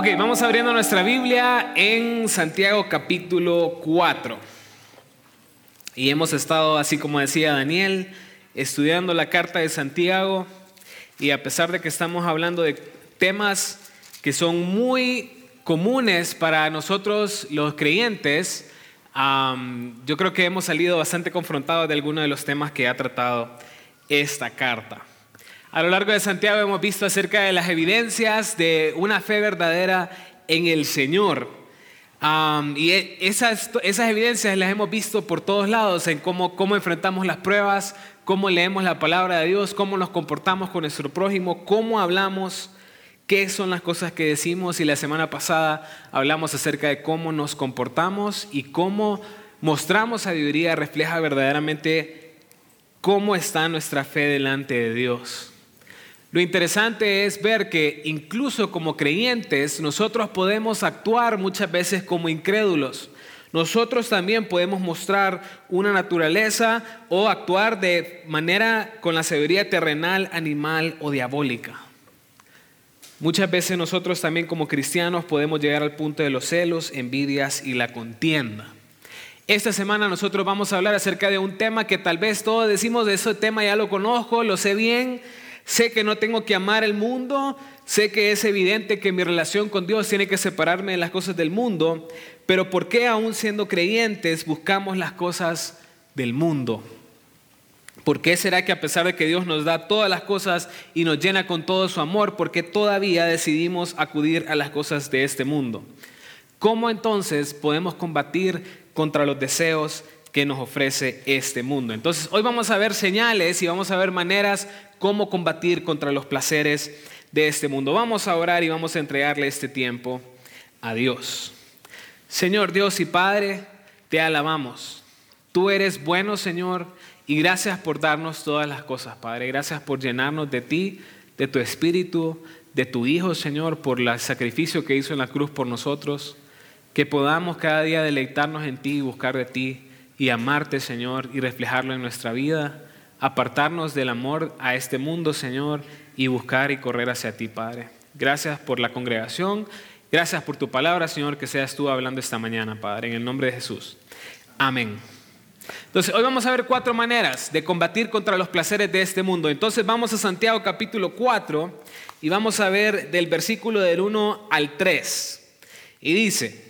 Ok, vamos abriendo nuestra Biblia en Santiago capítulo 4. Y hemos estado, así como decía Daniel, estudiando la carta de Santiago. Y a pesar de que estamos hablando de temas que son muy comunes para nosotros los creyentes, yo creo que hemos salido bastante confrontados de algunos de los temas que ha tratado esta carta. A lo largo de Santiago hemos visto acerca de las evidencias de una fe verdadera en el Señor. y e, esas, esas evidencias las hemos visto por todos lados, en cómo, cómo enfrentamos las pruebas, cómo leemos la palabra de Dios, cómo nos comportamos con nuestro prójimo, cómo hablamos, qué son las cosas que decimos. Y la semana pasada hablamos acerca de cómo nos comportamos y cómo mostramos sabiduría refleja verdaderamente cómo está nuestra fe delante de Dios. Lo interesante es ver que incluso como creyentes nosotros podemos actuar muchas veces como incrédulos. Nosotros también podemos mostrar una naturaleza o actuar de manera con la sabiduría terrenal, animal o diabólica. Muchas veces nosotros también como cristianos podemos llegar al punto de los celos, envidias y la contienda. Esta semana nosotros vamos a hablar acerca de un tema que tal vez todos decimos de ese tema ya lo conozco, lo sé bien, Sé que no tengo que amar el mundo, sé que es evidente que mi relación con Dios tiene que separarme de las cosas del mundo, pero ¿por qué aún siendo creyentes buscamos las cosas del mundo? ¿Por qué será que a pesar de que Dios nos da todas las cosas y nos llena con todo su amor, por qué todavía decidimos acudir a las cosas de este mundo? ¿Cómo entonces podemos combatir contra los deseos que nos ofrece este mundo? Entonces, hoy vamos a ver señales y vamos a ver maneras cómo combatir contra los placeres de este mundo. Vamos a orar y vamos a entregarle este tiempo a Dios. Señor Dios y Padre, te alabamos. Tú eres bueno, Señor, y gracias por darnos todas las cosas, Padre. Gracias por llenarnos de ti, de tu Espíritu, de tu Hijo, Señor, por el sacrificio que hizo en la cruz por nosotros. Que podamos cada día deleitarnos en ti y buscar de ti y amarte, Señor, y reflejarlo en nuestra vida apartarnos del amor a este mundo, Señor, y buscar y correr hacia ti, Padre. Gracias por la congregación, gracias por tu palabra, Señor, que seas tú hablando esta mañana, Padre, en el nombre de Jesús. Amén. Entonces, hoy vamos a ver cuatro maneras de combatir contra los placeres de este mundo. Entonces, vamos a Santiago capítulo 4 y vamos a ver del versículo del 1 al 3. Y dice,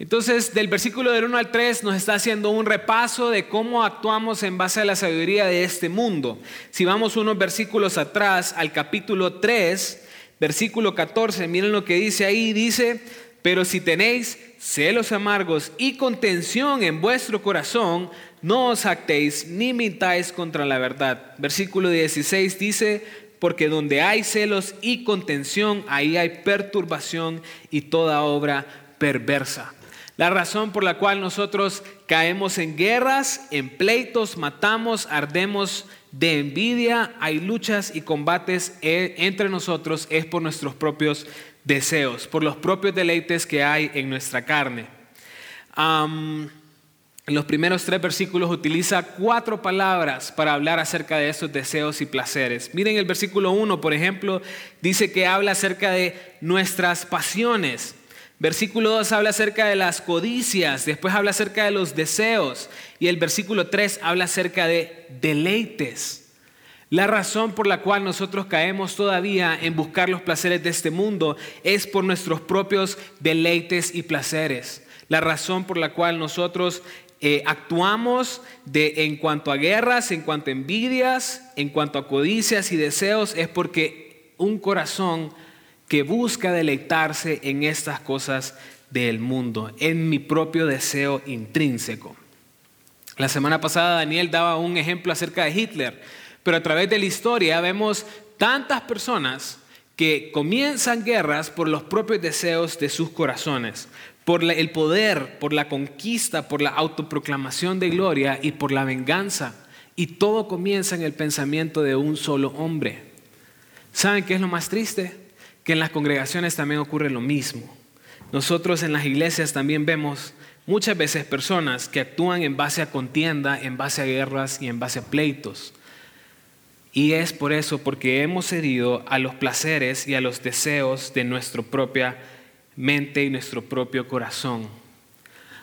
Entonces, del versículo del 1 al 3 nos está haciendo un repaso de cómo actuamos en base a la sabiduría de este mundo. Si vamos unos versículos atrás al capítulo 3, versículo 14, miren lo que dice ahí, dice, pero si tenéis celos amargos y contención en vuestro corazón, no os actéis ni mintáis contra la verdad. Versículo 16 dice, porque donde hay celos y contención, ahí hay perturbación y toda obra perversa. La razón por la cual nosotros caemos en guerras, en pleitos, matamos, ardemos de envidia, hay luchas y combates e, entre nosotros, es por nuestros propios deseos, por los propios deleites que hay en nuestra carne. en los primeros tres versículos utiliza cuatro palabras para hablar acerca de esos deseos y placeres. Miren el versículo 1, por ejemplo, dice que habla acerca de nuestras pasiones. Versículo 2 habla acerca de las codicias, después habla acerca de los deseos y el versículo 3 habla acerca de deleites. La razón por la cual nosotros caemos todavía en buscar los placeres de este mundo es por nuestros propios deleites y placeres. La razón por la cual nosotros eh, actuamos de, en cuanto a guerras, en cuanto a envidias, en cuanto a codicias y deseos es porque un corazón que busca deleitarse en estas cosas del mundo, en mi propio deseo intrínseco. La semana pasada Daniel daba un ejemplo acerca de Hitler, pero a través de la historia vemos tantas personas que comienzan guerras por los propios deseos de sus corazones, por el poder, por la conquista, por la autoproclamación de gloria y por la venganza. Y todo comienza en el pensamiento de un solo hombre. ¿Saben qué es lo más triste? Que en las congregaciones también ocurre lo mismo. Nosotros en las iglesias también vemos muchas veces personas que actúan en base a contienda, en base a guerras y en base a pleitos. Y es por eso, porque hemos cedido a los placeres y a los deseos de nuestra propia mente y nuestro propio corazón.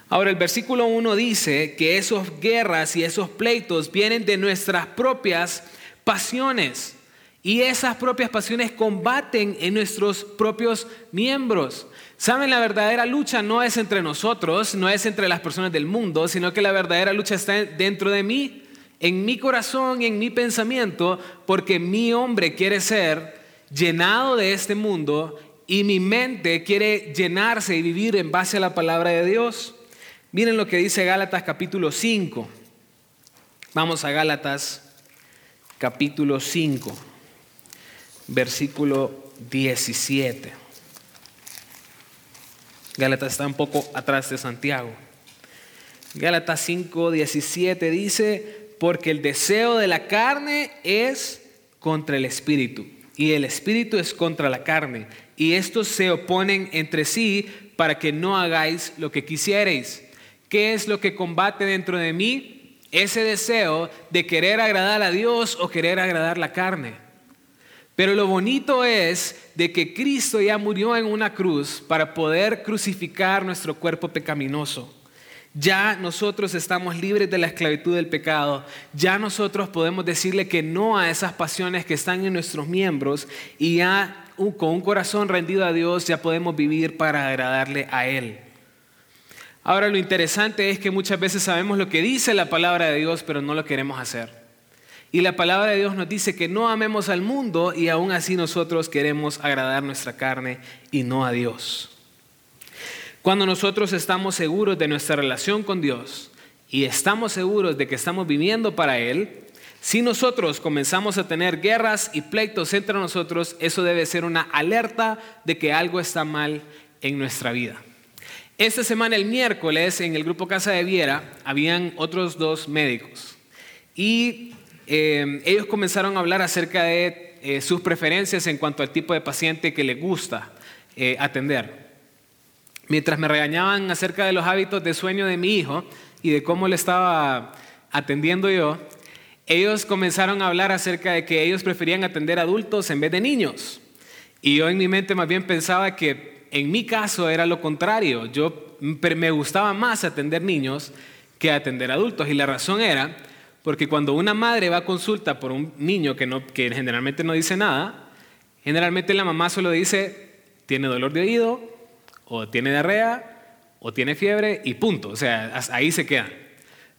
Ahora el versículo 1 dice que esas guerras y esos pleitos vienen de nuestras propias pasiones. Y esas propias pasiones combaten en nuestros propios miembros. Saben, la verdadera lucha no es entre nosotros, no es entre las personas del mundo, sino que la verdadera lucha está dentro de mí, en mi corazón en mi pensamiento, porque mi hombre quiere ser llenado de este mundo y mi mente quiere llenarse y vivir en base a la palabra de Dios. Miren lo que dice Gálatas capítulo 5. Vamos a Gálatas capítulo 5, versículo 17. Gálatas está un poco atrás de Santiago. Gálatas 5, 17 dice, porque el deseo de la carne es contra el espíritu y el espíritu es contra la carne y estos se oponen entre sí para que no hagáis lo que quisierais. ¿Qué es lo que combate dentro de mí? Ese deseo de querer agradar a Dios o querer agradar la carne. Pero lo bonito es de que Cristo ya murió en una cruz para poder crucificar nuestro cuerpo pecaminoso. Ya nosotros estamos libres de la esclavitud del pecado. Ya nosotros podemos decirle que no a esas pasiones que están en nuestros miembros y ya con un corazón rendido a Dios ya podemos vivir para agradarle a Él. Ahora lo interesante es que muchas veces sabemos lo que dice la palabra de Dios, pero no lo queremos hacer. Y la palabra de Dios nos dice que no amemos al mundo y aún así nosotros queremos agradar nuestra carne y no a Dios. Cuando nosotros estamos seguros de nuestra relación con Dios y estamos seguros de que estamos viviendo para Él, si nosotros comenzamos a tener guerras y pleitos entre nosotros, eso debe ser una alerta de que algo está mal en nuestra vida. Esta semana, el miércoles, en el grupo Casa de Viera, habían otros dos médicos. Y Em, ellos comenzaron a hablar acerca de eh, sus preferencias en cuanto al tipo de paciente que les gusta eh, atender. Mientras me regañaban acerca de los hábitos de sueño de mi hijo y de cómo le estaba atendiendo yo, ellos comenzaron a hablar acerca de que ellos preferían atender adultos en vez de niños. Y yo en mi mente más bien pensaba que en mi caso era lo contrario. Yo me gustaba más atender niños que atender adultos. Y la razón era porque cuando una madre va a consulta por un niño que, no, que generalmente no dice nada, generalmente la mamá solo dice, tiene dolor de oído, o tiene diarrea, o tiene fiebre, y punto. O sea, ahí se queda.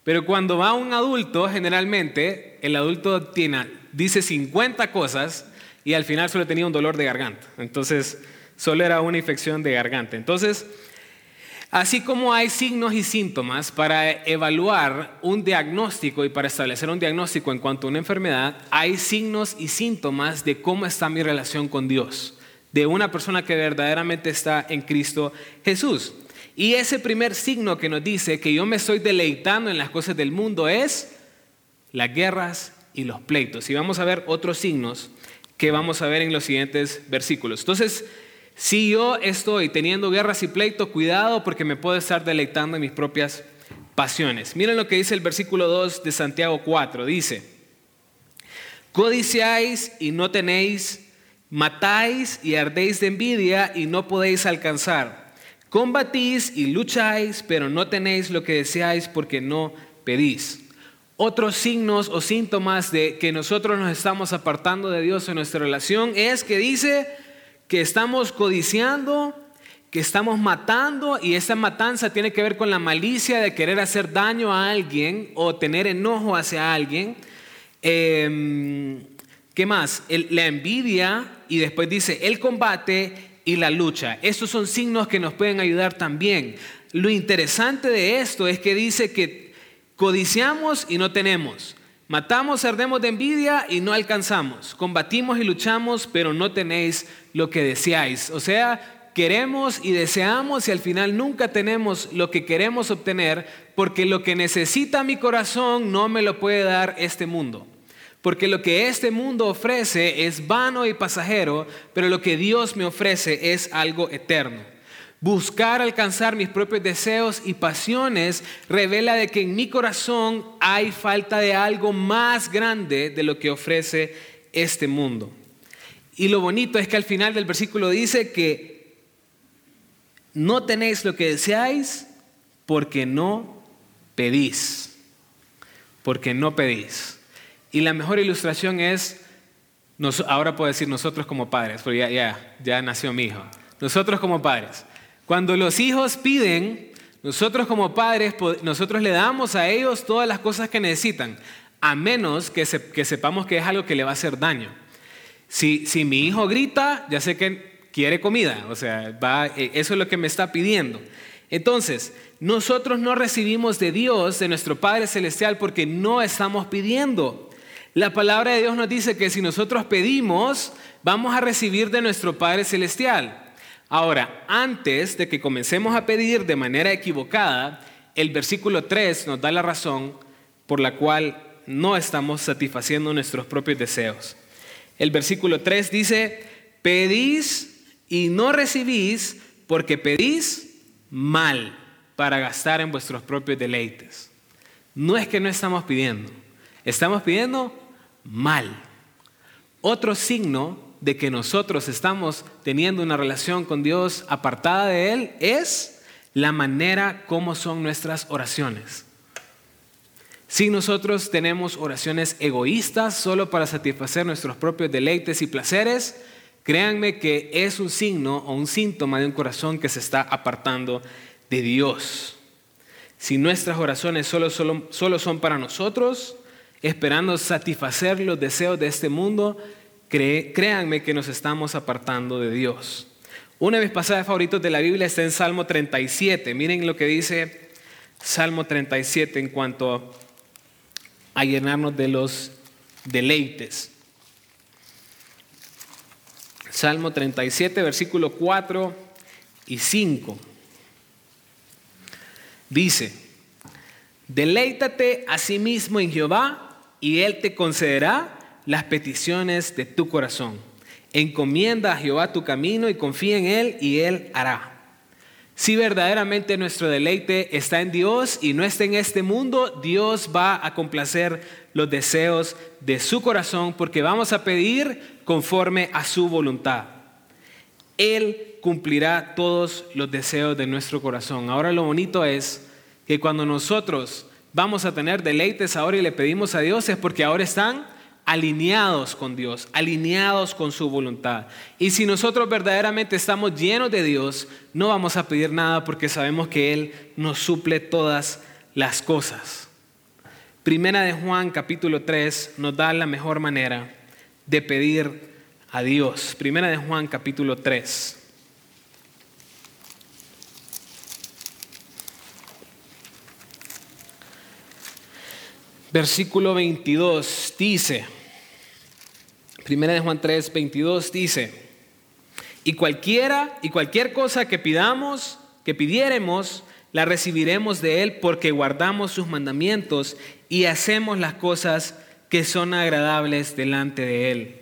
Pero cuando va un adulto, generalmente el adulto tiene, dice 50 cosas y al final solo tenía un dolor de garganta. Entonces, solo era una infección de garganta. Entonces, Así como hay signos y síntomas para evaluar un diagnóstico y para establecer un diagnóstico en cuanto a una enfermedad, hay signos y síntomas de cómo está mi relación con Dios, de una persona que verdaderamente está en Cristo Jesús. Y ese primer signo que nos dice que yo me estoy deleitando en las cosas del mundo es las guerras y los pleitos. Y vamos a ver otros signos que vamos a ver en los siguientes versículos. Entonces, si yo estoy teniendo guerras y pleitos, cuidado porque me puedo estar deleitando en mis propias pasiones. Miren lo que dice el versículo 2 de Santiago 4. Dice, codiciáis y no tenéis, matáis y ardéis de envidia y no podéis alcanzar. Combatís y lucháis, pero no tenéis lo que deseáis porque no pedís. Otros signos o síntomas de que nosotros nos estamos apartando de Dios en nuestra relación es que dice, que estamos codiciando, que estamos matando y esa matanza tiene que ver con la malicia de querer hacer daño a alguien o tener enojo hacia alguien. Em, ¿Qué más? la envidia y después dice el combate y la lucha. Estos son signos que nos pueden ayudar también. Lo interesante de esto es que dice que codiciamos y no tenemos. Matamos, ardemos de envidia y no alcanzamos. Combatimos y luchamos, pero no tenéis lo que deseáis. O sea, queremos y deseamos y al final nunca tenemos lo que queremos obtener porque lo que necesita mi corazón no me lo puede dar este mundo. Porque lo que este mundo ofrece es vano y pasajero, pero lo que Dios me ofrece es algo eterno. Buscar alcanzar mis propios deseos y pasiones revela de que en mi corazón hay falta de algo más grande de lo que ofrece este mundo. Y lo bonito es que al final del versículo dice que no tenéis lo que deseáis porque no pedís. Porque no pedís. Y la mejor ilustración es, ahora puedo decir nosotros como padres, porque ya, ya, ya nació mi hijo. Nosotros como padres. Cuando los hijos piden, nosotros como padres, nosotros le damos a ellos todas las cosas que necesitan, a menos que, sepamos que es algo que le va a hacer daño. Si, mi hijo grita, ya sé que quiere comida, o sea, va, eh, eso es lo que me está pidiendo. Entonces, nosotros no recibimos de Dios, de nuestro Padre Celestial, porque no estamos pidiendo. La palabra de Dios nos dice que si nosotros pedimos, vamos a recibir de nuestro Padre Celestial. Ahora, antes de que comencemos a pedir de manera equivocada, el versículo 3 nos da la razón por la cual no estamos satisfaciendo nuestros propios deseos. El versículo 3 dice, pedís y no recibís porque pedís mal para gastar en vuestros propios deleites. No es que no estamos pidiendo, estamos pidiendo mal. Otro signo de que nosotros estamos teniendo una relación con Dios apartada de Él es la manera como son nuestras oraciones. Si nosotros tenemos oraciones egoístas solo para satisfacer nuestros propios deleites y placeres, Créanme que es un signo o un síntoma de un corazón que se está apartando de Dios. Si nuestras oraciones solo, son para nosotros, esperando satisfacer los deseos de este mundo, créanme que nos estamos apartando de Dios. Uno de mis pasajes favoritos de la Biblia está en Salmo 37. Miren lo que dice Salmo 37 en cuanto a llenarnos de los deleites. Salmo 37, versículo 4 y 5. Dice, deleítate a sí mismo en Jehová y Él te concederá las peticiones de tu corazón. Encomienda a Jehová tu camino y confía en Él y Él hará. Si verdaderamente nuestro deleite está en Dios y no está en este mundo, Dios va a complacer los deseos de su corazón porque vamos a pedir conforme a su voluntad. Él cumplirá todos los deseos de nuestro corazón. Ahora lo bonito es que cuando nosotros vamos a tener deleites ahora y le pedimos a Dios es porque ahora están alineados con Dios, alineados con su voluntad. Y si nosotros verdaderamente estamos llenos de Dios, no vamos a pedir nada porque sabemos que Él nos suple todas las cosas. Primera de Juan capítulo 3 nos da la mejor manera de pedir a Dios. Primera de Juan capítulo 3. Versículo 22 dice, Primera de Juan 3, 22 dice, y cualquiera y cualquier cosa que pidamos, que pidiéremos, la recibiremos de Él porque guardamos sus mandamientos y hacemos las cosas que son agradables delante de Él.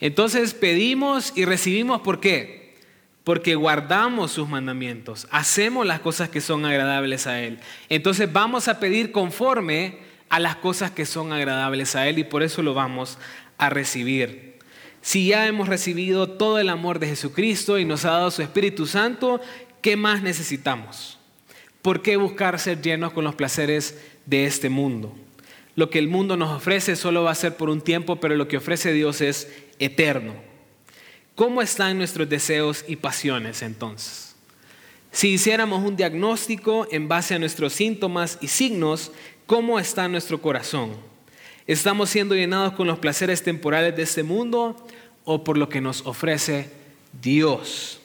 Entonces pedimos y recibimos, ¿por qué? Porque guardamos sus mandamientos, hacemos las cosas que son agradables a Él. Entonces vamos a pedir conforme a las cosas que son agradables a Él y por eso lo vamos a recibir. Si ya hemos recibido todo el amor de Jesucristo y nos ha dado su Espíritu Santo, ¿qué más necesitamos? ¿Por qué buscar ser llenos con los placeres de este mundo? Lo que el mundo nos ofrece solo va a ser por un tiempo, pero lo que ofrece Dios es eterno. ¿Cómo están nuestros deseos y pasiones entonces? Si hiciéramos un diagnóstico en base a nuestros síntomas y signos, ¿cómo está nuestro corazón? ¿Estamos siendo llenados con los placeres temporales de este mundo o por lo que nos ofrece Dios?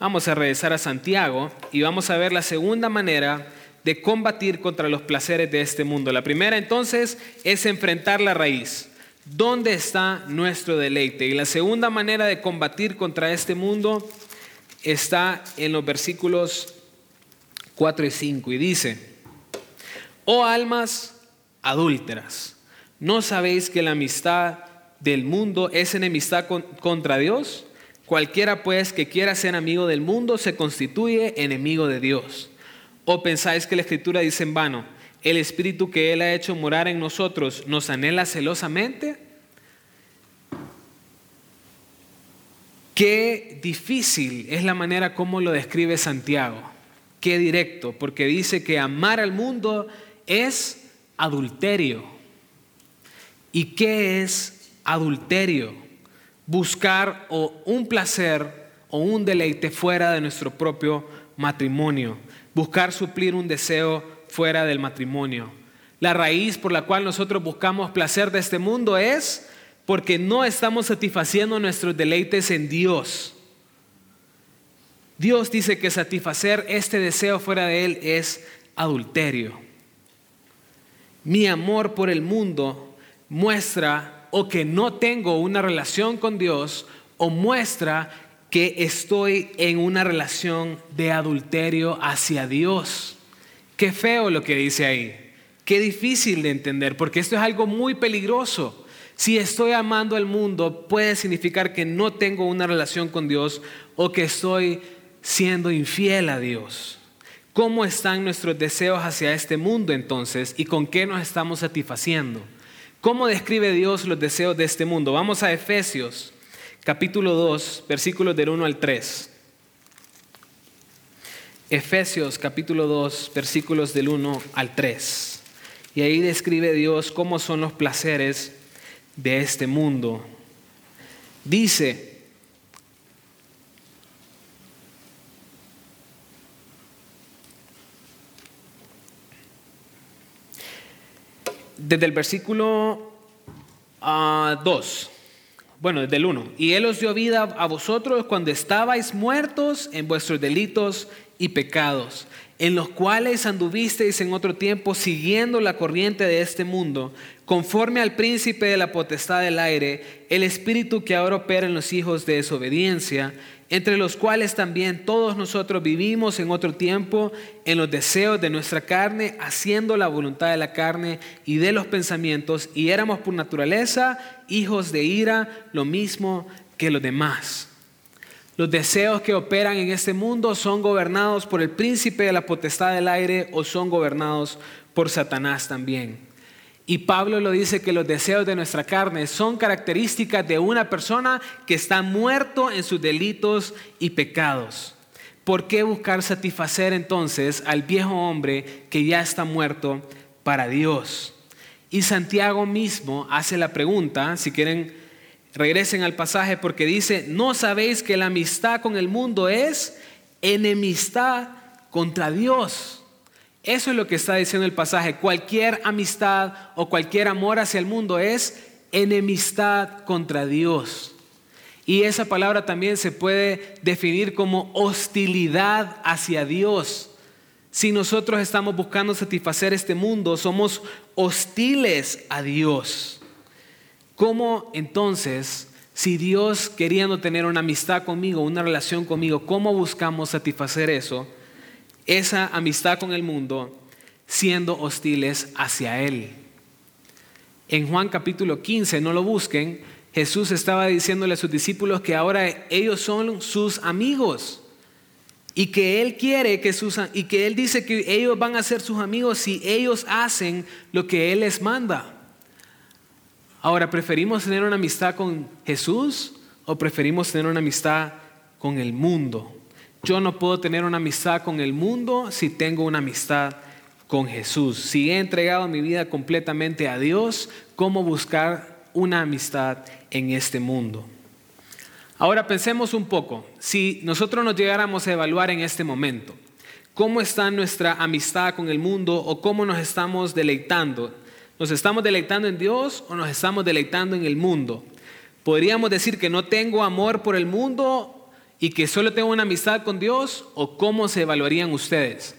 Vamos a regresar a Santiago y vamos a ver la segunda manera de combatir contra los placeres de este mundo. La primera entonces es enfrentar la raíz. ¿Dónde está nuestro deleite? Y la segunda manera de combatir contra este mundo está en los versículos 4 y 5 y dice, oh almas adúlteras, ¿no sabéis que la amistad del mundo es enemistad contra Dios? Cualquiera pues que quiera ser amigo del mundo se constituye enemigo de Dios. ¿O pensáis que la escritura dice en vano, el espíritu que Él ha hecho morar en nosotros nos anhela celosamente? Qué difícil es la manera como lo describe Santiago. Qué directo, porque dice que amar al mundo es adulterio. ¿Y qué es adulterio? Buscar o un placer o un deleite fuera de nuestro propio matrimonio. Buscar suplir un deseo fuera del matrimonio. La raíz por la cual nosotros buscamos placer de este mundo es porque no estamos satisfaciendo nuestros deleites en Dios. Dios dice que satisfacer este deseo fuera de Él es adulterio. Mi amor por el mundo muestra o que no tengo una relación con Dios o muestra que estoy en una relación de adulterio hacia Dios. Qué feo lo que dice ahí. Qué difícil de entender porque esto es algo muy peligroso. Si estoy amando al mundo, puede significar que no tengo una relación con Dios o que estoy siendo infiel a Dios. ¿Cómo están nuestros deseos hacia este mundo entonces y con qué nos estamos satisfaciendo? ¿Cómo describe Dios los deseos de este mundo? Vamos a Efesios capítulo 2, versículos del 1 al 3. Efesios capítulo 2, versículos del 1 al 3. Y ahí describe Dios cómo son los placeres de este mundo. Dice, desde el versículo 2, ah, bueno, desde el 1, y Él os dio vida a vosotros cuando estabais muertos en vuestros delitos y pecados en los cuales anduvisteis en otro tiempo siguiendo la corriente de este mundo, conforme al príncipe de la potestad del aire, el espíritu que ahora opera en los hijos de desobediencia, entre los cuales también todos nosotros vivimos en otro tiempo en los deseos de nuestra carne, haciendo la voluntad de la carne y de los pensamientos, y éramos por naturaleza hijos de ira, lo mismo que los demás. Los deseos que operan en este mundo son gobernados por el príncipe de la potestad del aire o son gobernados por Satanás también. Y Pablo lo dice que los deseos de nuestra carne son características de una persona que está muerto en sus delitos y pecados. ¿Por qué buscar satisfacer entonces al viejo hombre que ya está muerto para Dios? Y Santiago mismo hace la pregunta, si quieren Regresen al pasaje porque dice, no sabéis que la amistad con el mundo es enemistad contra Dios. Eso es lo que está diciendo el pasaje. Cualquier amistad o cualquier amor hacia el mundo es enemistad contra Dios. Y esa palabra también se puede definir como hostilidad hacia Dios. Si nosotros estamos buscando satisfacer este mundo, somos hostiles a Dios. ¿Cómo entonces, si Dios queriendo tener una amistad conmigo, una relación conmigo, cómo buscamos satisfacer eso? Esa amistad con el mundo siendo hostiles hacia Él. En Juan capítulo 15, no lo busquen, Jesús estaba diciéndole a sus discípulos que ahora ellos son sus amigos y que él quiere que sus y que él dice que ellos van a ser sus amigos si ellos hacen lo que él les manda. Ahora, ¿preferimos tener una amistad con Jesús o preferimos tener una amistad con el mundo? Yo no puedo tener una amistad con el mundo si tengo una amistad con Jesús. Si he entregado mi vida completamente a Dios, ¿cómo buscar una amistad en este mundo? Ahora pensemos un poco, si nosotros nos llegáramos a evaluar en este momento, ¿cómo está nuestra amistad con el mundo o cómo nos estamos deleitando? ¿Nos estamos deleitando en Dios o nos estamos deleitando en el mundo? ¿Podríamos decir que no tengo amor por el mundo y que solo tengo una amistad con Dios? ¿O cómo se evaluarían ustedes?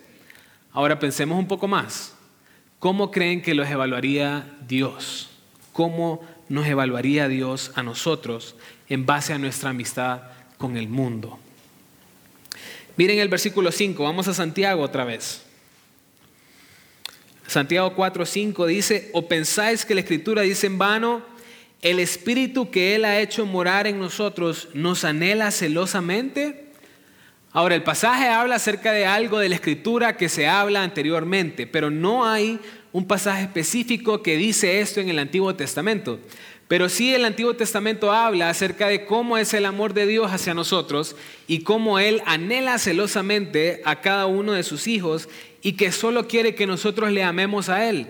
Ahora pensemos un poco más. ¿Cómo creen que los evaluaría Dios? ¿Cómo nos evaluaría Dios a nosotros en base a nuestra amistad con el mundo? Miren el versículo 5, vamos a Santiago otra vez. Santiago 4, 5 dice, o pensáis que la escritura dice en vano, el espíritu que Él ha hecho morar en nosotros nos anhela celosamente. Ahora, el pasaje habla acerca de algo de la escritura que se habla anteriormente, pero no hay un pasaje específico que dice esto en el Antiguo Testamento. Pero sí el Antiguo Testamento habla acerca de cómo es el amor de Dios hacia nosotros y cómo Él anhela celosamente a cada uno de sus hijos y que solo quiere que nosotros le amemos a Él.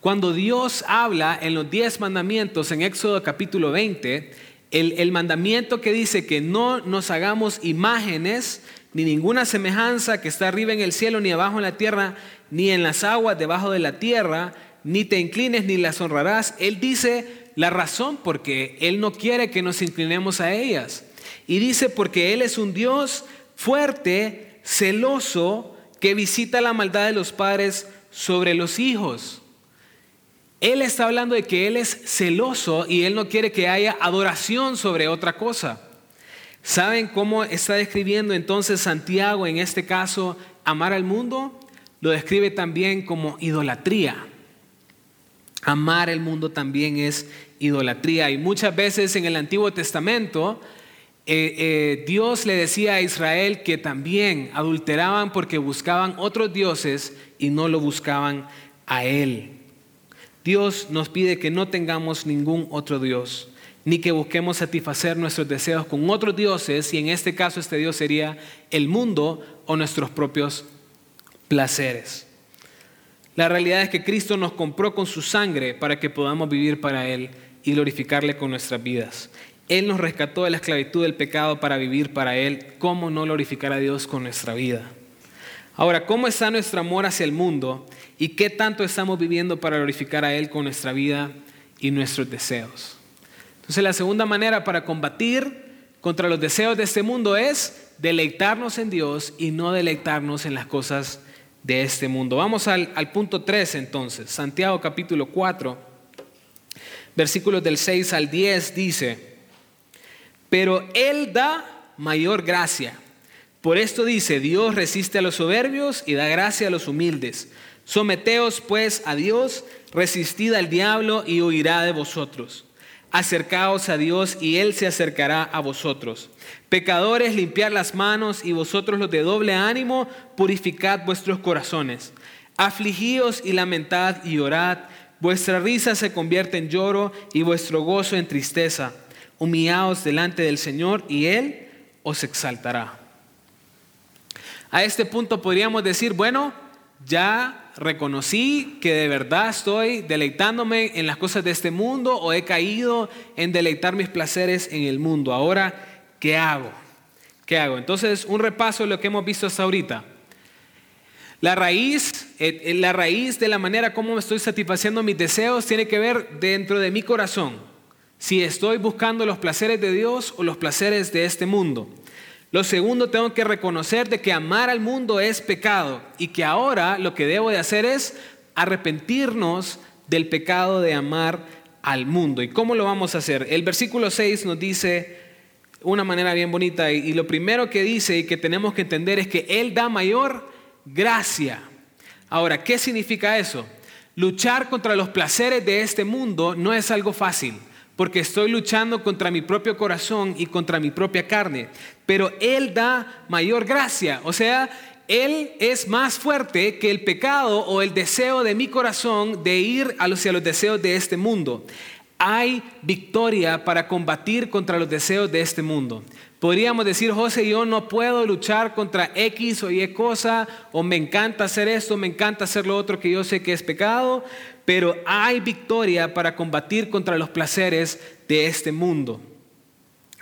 Cuando Dios habla en los diez mandamientos en Éxodo capítulo 20, el, el mandamiento que dice que no nos hagamos imágenes ni ninguna semejanza que está arriba en el cielo, ni abajo en la tierra, ni en las aguas debajo de la tierra, ni te inclines ni las honrarás. Él dice la razón porque Él no quiere que nos inclinemos a ellas. Y dice porque Él es un Dios fuerte, celoso, que visita la maldad de los padres sobre los hijos. Él está hablando de que Él es celoso y Él no quiere que haya adoración sobre otra cosa. ¿Saben cómo está describiendo entonces Santiago en este caso amar al mundo? Lo describe también como idolatría. Amar el mundo también es idolatría. Y muchas veces en el Antiguo Testamento eh, eh, Dios le decía a Israel que también adulteraban porque buscaban otros dioses y no lo buscaban a Él. Dios nos pide que no tengamos ningún otro Dios, ni que busquemos satisfacer nuestros deseos con otros dioses, y en este caso este Dios sería el mundo o nuestros propios placeres. La realidad es que Cristo nos compró con su sangre para que podamos vivir para Él y glorificarle con nuestras vidas. Él nos rescató de la esclavitud del pecado para vivir para Él. ¿Cómo no glorificar a Dios con nuestra vida? Ahora, ¿cómo está nuestro amor hacia el mundo y qué tanto estamos viviendo para glorificar a Él con nuestra vida y nuestros deseos? Entonces, la segunda manera para combatir contra los deseos de este mundo es deleitarnos en Dios y no deleitarnos en las cosas de este mundo. Vamos al, punto 3 entonces, Santiago capítulo 4, versículos del 6 al 10 dice, pero Él da mayor gracia. Por esto dice, Dios resiste a los soberbios y da gracia a los humildes. Someteos pues a Dios, resistid al diablo y huirá de vosotros. Acercaos a Dios y Él se acercará a vosotros. Pecadores, limpiad las manos y vosotros los de doble ánimo, purificad vuestros corazones. Afligíos y lamentad y orad. Vuestra risa se convierte en lloro y vuestro gozo en tristeza. Humillaos delante del Señor y Él os exaltará. A este punto podríamos decir, bueno, ya reconocí que de verdad estoy deleitándome en las cosas de este mundo o he caído en deleitar mis placeres en el mundo. Ahora, ¿qué hago? ¿Qué hago? Entonces, un repaso de lo que hemos visto hasta ahorita. La raíz, eh, eh, la raíz de la manera como estoy satisfaciendo mis deseos tiene que ver dentro de mi corazón. Si estoy buscando los placeres de Dios o los placeres de este mundo. Lo segundo, tengo que reconocer de que amar al mundo es pecado y que ahora lo que debo de hacer es arrepentirnos del pecado de amar al mundo. ¿Y cómo lo vamos a hacer? El versículo 6 nos dice una manera bien bonita y, lo primero que dice y que tenemos que entender es que Él da mayor gracia. Ahora, ¿qué significa eso? Luchar contra los placeres de este mundo no es algo fácil porque estoy luchando contra mi propio corazón y contra mi propia carne. Pero Él da mayor gracia, o sea, Él es más fuerte que el pecado o el deseo de mi corazón de ir hacia los deseos de este mundo. Hay victoria para combatir contra los deseos de este mundo. Podríamos decir, José, yo no puedo luchar contra X o Y cosa, o me encanta hacer esto, me encanta hacer lo otro que yo sé que es pecado, pero hay victoria para combatir contra los placeres de este mundo.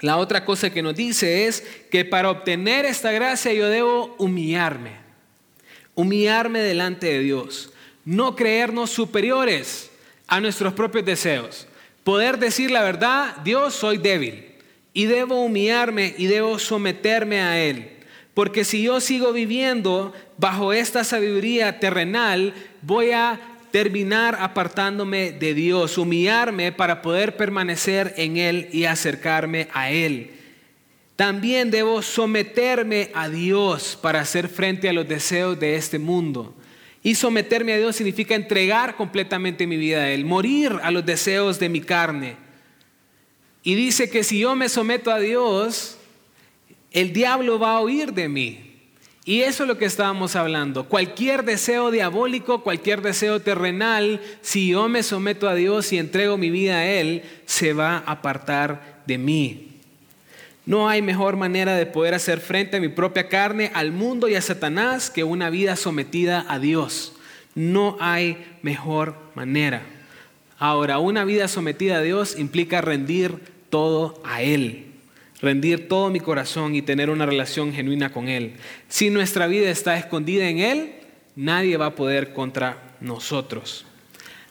La otra cosa que nos dice es que para obtener esta gracia yo debo humillarme, humillarme delante de Dios, no creernos superiores a nuestros propios deseos, poder decir la verdad, Dios soy débil y debo humillarme y debo someterme a Él. Porque si yo sigo viviendo bajo esta sabiduría terrenal, voy a terminar apartándome de Dios, humillarme para poder permanecer en Él y acercarme a Él. También debo someterme a Dios para hacer frente a los deseos de este mundo. Y someterme a Dios significa entregar completamente mi vida a Él, morir a los deseos de mi carne. Y dice que si yo me someto a Dios, el diablo va a oír de mí. Y eso es lo que estábamos hablando. Cualquier deseo diabólico, cualquier deseo terrenal, si yo me someto a Dios y entrego mi vida a Él, se va a apartar de mí. No hay mejor manera de poder hacer frente a mi propia carne, al mundo y a Satanás que una vida sometida a Dios. No hay mejor manera. Ahora, una vida sometida a Dios implica rendir todo a Él rendir todo mi corazón y tener una relación genuina con Él. Si nuestra vida está escondida en Él, nadie va a poder contra nosotros.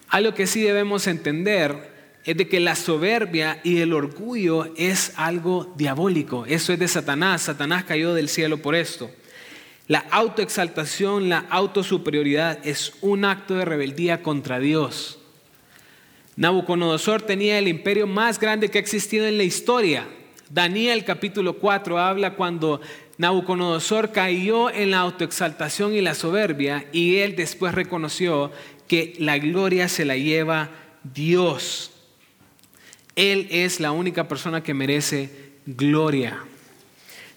Algo que sí debemos entender es de que la soberbia y el orgullo es algo diabólico. Eso es de Satanás. Satanás cayó del cielo por esto. La autoexaltación, la autosuperioridad es un acto de rebeldía contra Dios. Nabucodonosor tenía el imperio más grande que ha existido en la historia. Daniel capítulo 4 habla cuando Nabucodonosor cayó en la autoexaltación y la soberbia y él después reconoció que la gloria se la lleva Dios. Él es la única persona que merece gloria.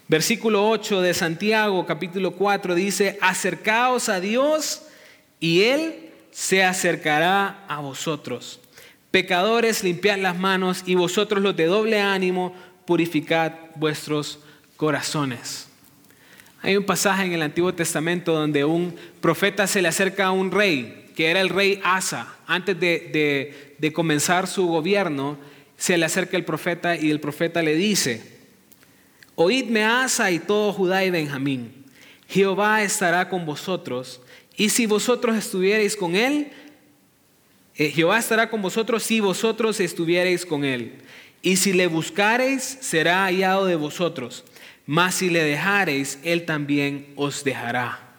Versículo 8 de Santiago capítulo 4 dice, acercaos a Dios y Él se acercará a vosotros. Pecadores, limpiad las manos y vosotros los de doble ánimo, purificad vuestros corazones. Hay un pasaje en el Antiguo Testamento donde un profeta se le acerca a un rey, que era el rey Asa. Antes de, de comenzar su gobierno, se le acerca el profeta y el profeta le dice, Oídme Asa y todo Judá y Benjamín, Jehová estará con vosotros, y si vosotros estuvierais con él, eh, Jehová estará con vosotros si vosotros estuvierais con él. Y si le buscareis, será hallado de vosotros. Mas si le dejareis, él también os dejará.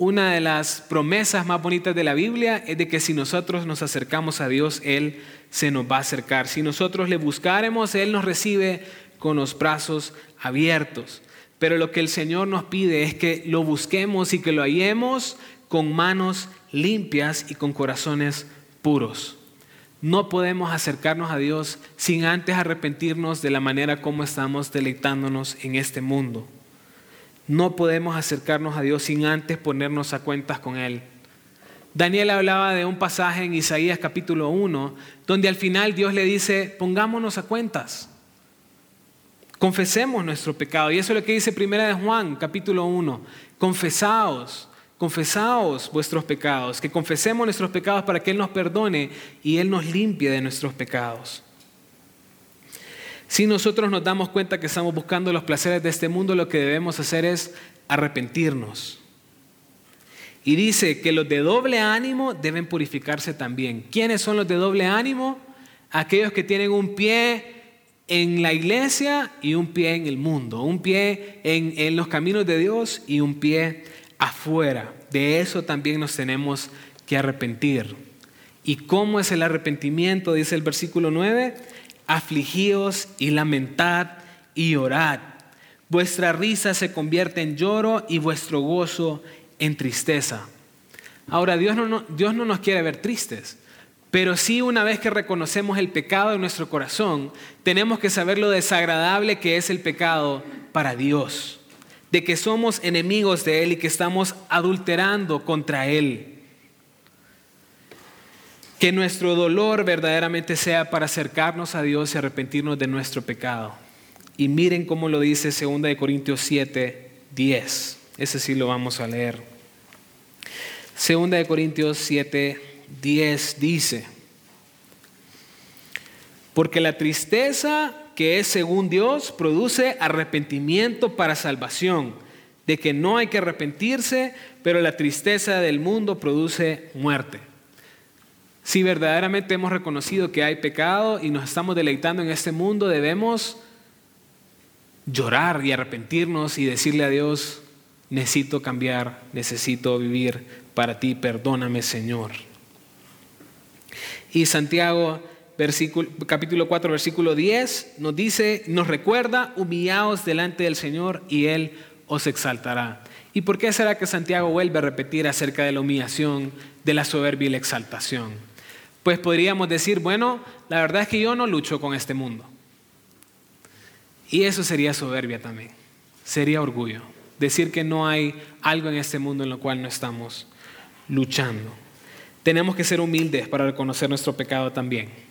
Una de las promesas más bonitas de la Biblia es de que si nosotros nos acercamos a Dios, Él se nos va a acercar. Si nosotros le buscaremos, Él nos recibe con los brazos abiertos. Pero lo que el Señor nos pide es que lo busquemos y que lo hallemos con manos limpias y con corazones puros. No podemos acercarnos a Dios sin antes arrepentirnos de la manera como estamos deleitándonos en este mundo. No podemos acercarnos a Dios sin antes ponernos a cuentas con Él. Daniel hablaba de un pasaje en Isaías capítulo 1, donde al final Dios le dice, pongámonos a cuentas, confesemos nuestro pecado. Y eso es lo que dice Primera de Juan capítulo 1, confesaos confesaos vuestros pecados, que confesemos nuestros pecados para que Él nos perdone y Él nos limpie de nuestros pecados. Si nosotros nos damos cuenta que estamos buscando los placeres de este mundo, lo que debemos hacer es arrepentirnos. Y dice que los de doble ánimo deben purificarse también. ¿Quiénes son los de doble ánimo? Aquellos que tienen un pie en la iglesia y un pie en el mundo, un pie en, en los caminos de Dios y un pie afuera. De eso también nos tenemos que arrepentir. ¿Y cómo es el arrepentimiento? Dice el versículo 9, afligíos y lamentad y orad. Vuestra risa se convierte en lloro y vuestro gozo en tristeza. Ahora, Dios no, Dios no nos quiere ver tristes, pero sí una vez que reconocemos el pecado en nuestro corazón, tenemos que saber lo desagradable que es el pecado para Dios de que somos enemigos de Él y que estamos adulterando contra Él. Que nuestro dolor verdaderamente sea para acercarnos a Dios y arrepentirnos de nuestro pecado. Y miren cómo lo dice 2 Corintios 7, 10. Ese sí lo vamos a leer. 2 Corintios 7, 10 dice, porque la tristeza que es según Dios, produce arrepentimiento para salvación, de que no hay que arrepentirse, pero la tristeza del mundo produce muerte. Si verdaderamente hemos reconocido que hay pecado y nos estamos deleitando en este mundo, debemos llorar y arrepentirnos y decirle a Dios, necesito cambiar, necesito vivir para ti, perdóname Señor. Y Santiago capítulo 4, versículo 10, nos dice, nos recuerda, humillaos delante del Señor y Él os exaltará. ¿Y por qué será que Santiago vuelve a repetir acerca de la humillación, de la soberbia y la exaltación? Pues podríamos decir, bueno, la verdad es que yo no lucho con este mundo. Y eso sería soberbia también, sería orgullo, decir que no hay algo en este mundo en lo cual no estamos luchando. Tenemos que ser humildes para reconocer nuestro pecado también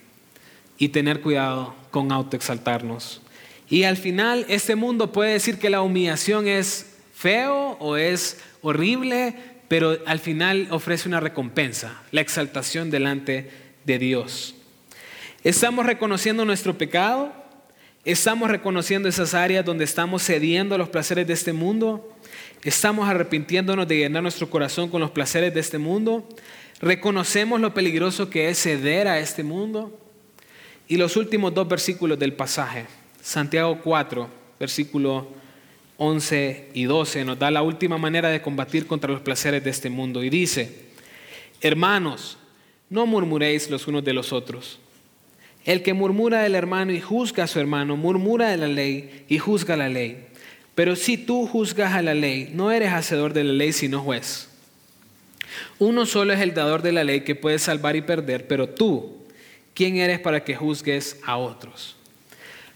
y tener cuidado con autoexaltarnos. Y al final, este mundo puede decir que la humillación es feo o es horrible, pero al final ofrece una recompensa, la exaltación delante de Dios. Estamos reconociendo nuestro pecado, estamos reconociendo esas áreas donde estamos cediendo a los placeres de este mundo, estamos arrepintiéndonos de llenar nuestro corazón con los placeres de este mundo, reconocemos lo peligroso que es ceder a este mundo. Y los últimos dos versículos del pasaje, Santiago 4, versículo 11 y 12 nos da la última manera de combatir contra los placeres de este mundo y dice, hermanos, no murmuréis los unos de los otros. El que murmura del hermano y juzga a su hermano, murmura de la ley y juzga la ley. Pero si tú juzgas a la ley, no eres hacedor de la ley, sino juez. Uno solo es el dador de la ley que puede salvar y perder, pero tú, ¿quién eres para que juzgues a otros?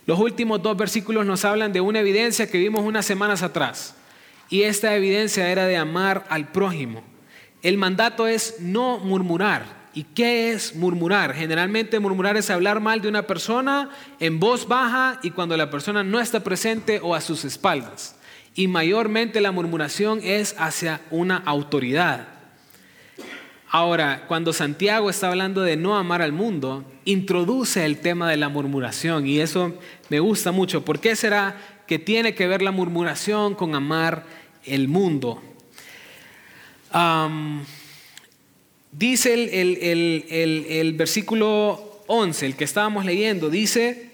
Los últimos dos versículos nos hablan de una evidencia que vimos unas semanas atrás. Y esta evidencia era de amar al prójimo. El mandato es no murmurar. ¿Y qué es murmurar? Generalmente murmurar es hablar mal de una persona en voz baja y cuando la persona no está presente o a sus espaldas. Y mayormente la murmuración es hacia una autoridad. Ahora, cuando Santiago está hablando de no amar al mundo, introduce el tema de la murmuración y eso me gusta mucho. ¿Por qué será que tiene que ver la murmuración con amar el mundo? dice el, versículo 11, el que estábamos leyendo, dice,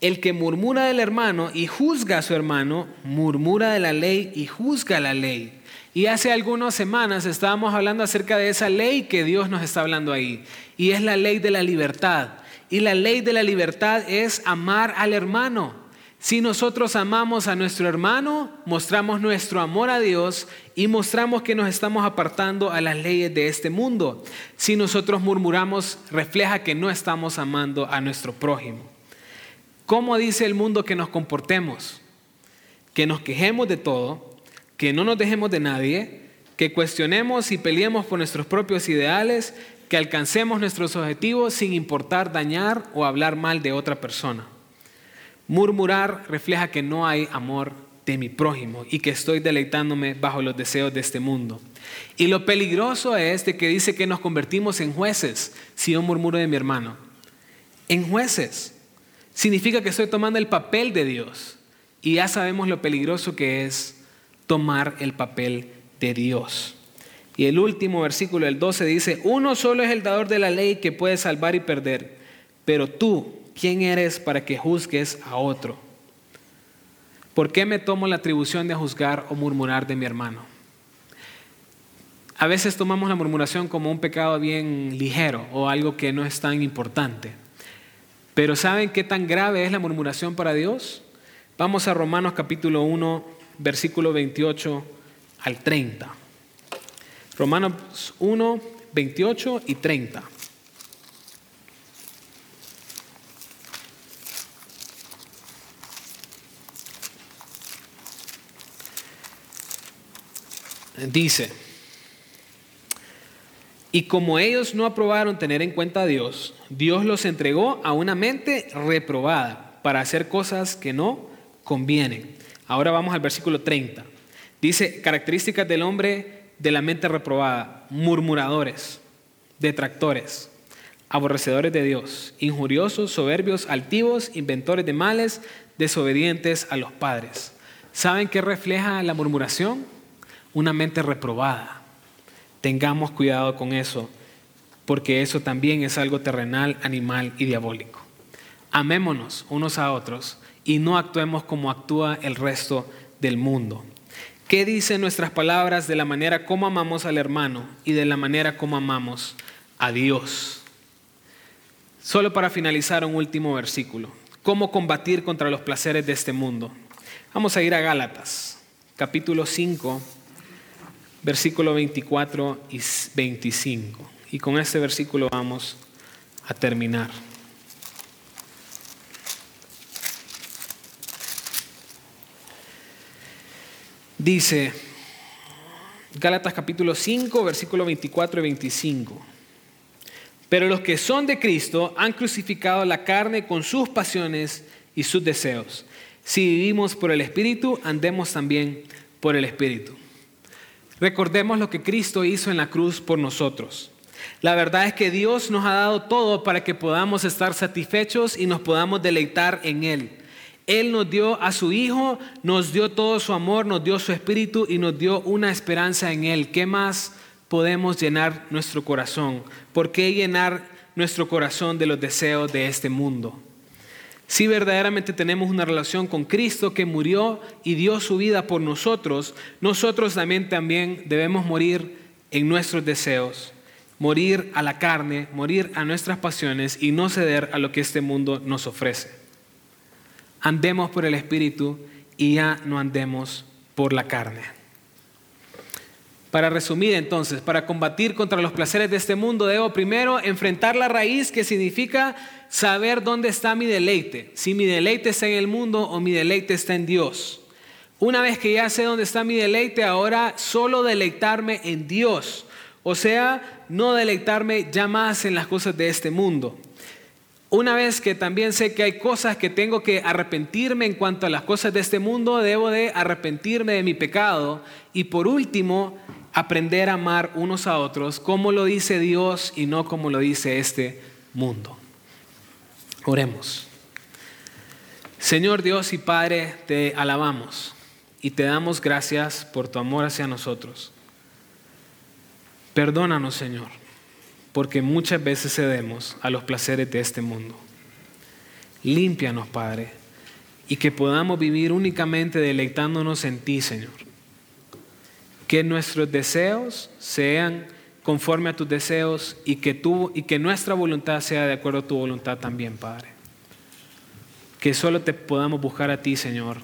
el que murmura del hermano y juzga a su hermano, murmura de la ley y juzga la ley. Y hace algunas semanas estábamos hablando acerca de esa ley que Dios nos está hablando ahí. Y es la ley de la libertad. Y la ley de la libertad es amar al hermano. Si nosotros amamos a nuestro hermano, mostramos nuestro amor a Dios y mostramos que nos estamos apartando a las leyes de este mundo. Si nosotros murmuramos, refleja que no estamos amando a nuestro prójimo. ¿Cómo dice el mundo que nos comportemos? Que nos quejemos de todo, que no nos dejemos de nadie, que cuestionemos y peleemos por nuestros propios ideales, que alcancemos nuestros objetivos sin importar dañar o hablar mal de otra persona. Murmurar refleja que no hay amor de mi prójimo y que estoy deleitándome bajo los deseos de este mundo. Y lo peligroso es de que dice que nos convertimos en jueces si yo murmuro de mi hermano. En jueces. Significa que estoy tomando el papel de Dios. Y ya sabemos lo peligroso que es tomar el papel de Dios. Y el último versículo, el 12, dice, uno solo es el dador de la ley que puede salvar y perder, pero tú, ¿quién eres para que juzgues a otro? ¿Por qué me tomo la atribución de juzgar o murmurar de mi hermano? A veces tomamos la murmuración como un pecado bien ligero o algo que no es tan importante. Pero ¿saben qué tan grave es la murmuración para Dios? Vamos a Romanos capítulo 1, versículo 28 al 30. Romanos 1, 28 y 30. Dice, y como ellos no aprobaron tener en cuenta a Dios, Dios los entregó a una mente reprobada para hacer cosas que no convienen Ahora vamos al versículo 30. Dice, características del hombre de la mente reprobada, murmuradores, detractores, aborrecedores de Dios, injuriosos, soberbios, altivos, inventores de males, desobedientes a los padres. ¿Saben qué refleja la murmuración? Una mente reprobada. Tengamos cuidado con eso, porque eso también es algo terrenal, animal y diabólico. Amémonos unos a otros y no actuemos como actúa el resto del mundo. ¿Qué dicen nuestras palabras de la manera como amamos al hermano y de la manera como amamos a Dios? Solo para finalizar un último versículo. ¿Cómo combatir contra los placeres de este mundo? Vamos a ir a Gálatas, capítulo 5, versículo 24 y 25. Y con este versículo vamos a terminar. Dice Gálatas capítulo 5, versículo 24 y 25. Pero los que son de Cristo han crucificado la carne con sus pasiones y sus deseos. Si vivimos por el Espíritu, andemos también por el Espíritu. Recordemos lo que Cristo hizo en la cruz por nosotros. La verdad es que Dios nos ha dado todo para que podamos estar satisfechos y nos podamos deleitar en Él. Él nos dio a su Hijo, nos dio todo su amor, nos dio su Espíritu y nos dio una esperanza en Él. ¿Qué más podemos llenar nuestro corazón? ¿Por qué llenar nuestro corazón de los deseos de este mundo? Si verdaderamente tenemos una relación con Cristo que murió y dio su vida por nosotros, nosotros también, también debemos morir en nuestros deseos, morir a la carne, morir a nuestras pasiones y no ceder a lo que este mundo nos ofrece. Andemos por el Espíritu y ya no andemos por la carne. Para resumir entonces, para combatir contra los placeres de este mundo, debo primero enfrentar la raíz que significa saber dónde está mi deleite, si mi deleite está en el mundo o mi deleite está en Dios. Una vez que ya sé dónde está mi deleite, ahora solo deleitarme en Dios. O sea, no deleitarme ya más en las cosas de este mundo. Una vez que también sé que hay cosas que tengo que arrepentirme en cuanto a las cosas de este mundo, debo de arrepentirme de mi pecado. Y por último, aprender a amar unos a otros como lo dice Dios y no como lo dice este mundo. Oremos. Señor Dios y Padre, te alabamos y te damos gracias por tu amor hacia nosotros. Perdónanos, Señor porque muchas veces cedemos a los placeres de este mundo. Límpianos, Padre, y que podamos vivir únicamente deleitándonos en ti, Señor. Que nuestros deseos sean conforme a tus deseos y que, tú, y que nuestra voluntad sea de acuerdo a tu voluntad también, Padre. Que solo te podamos buscar a ti, Señor.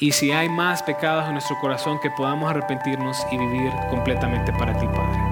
Y si hay más pecados en nuestro corazón, que podamos arrepentirnos y vivir completamente para ti, Padre.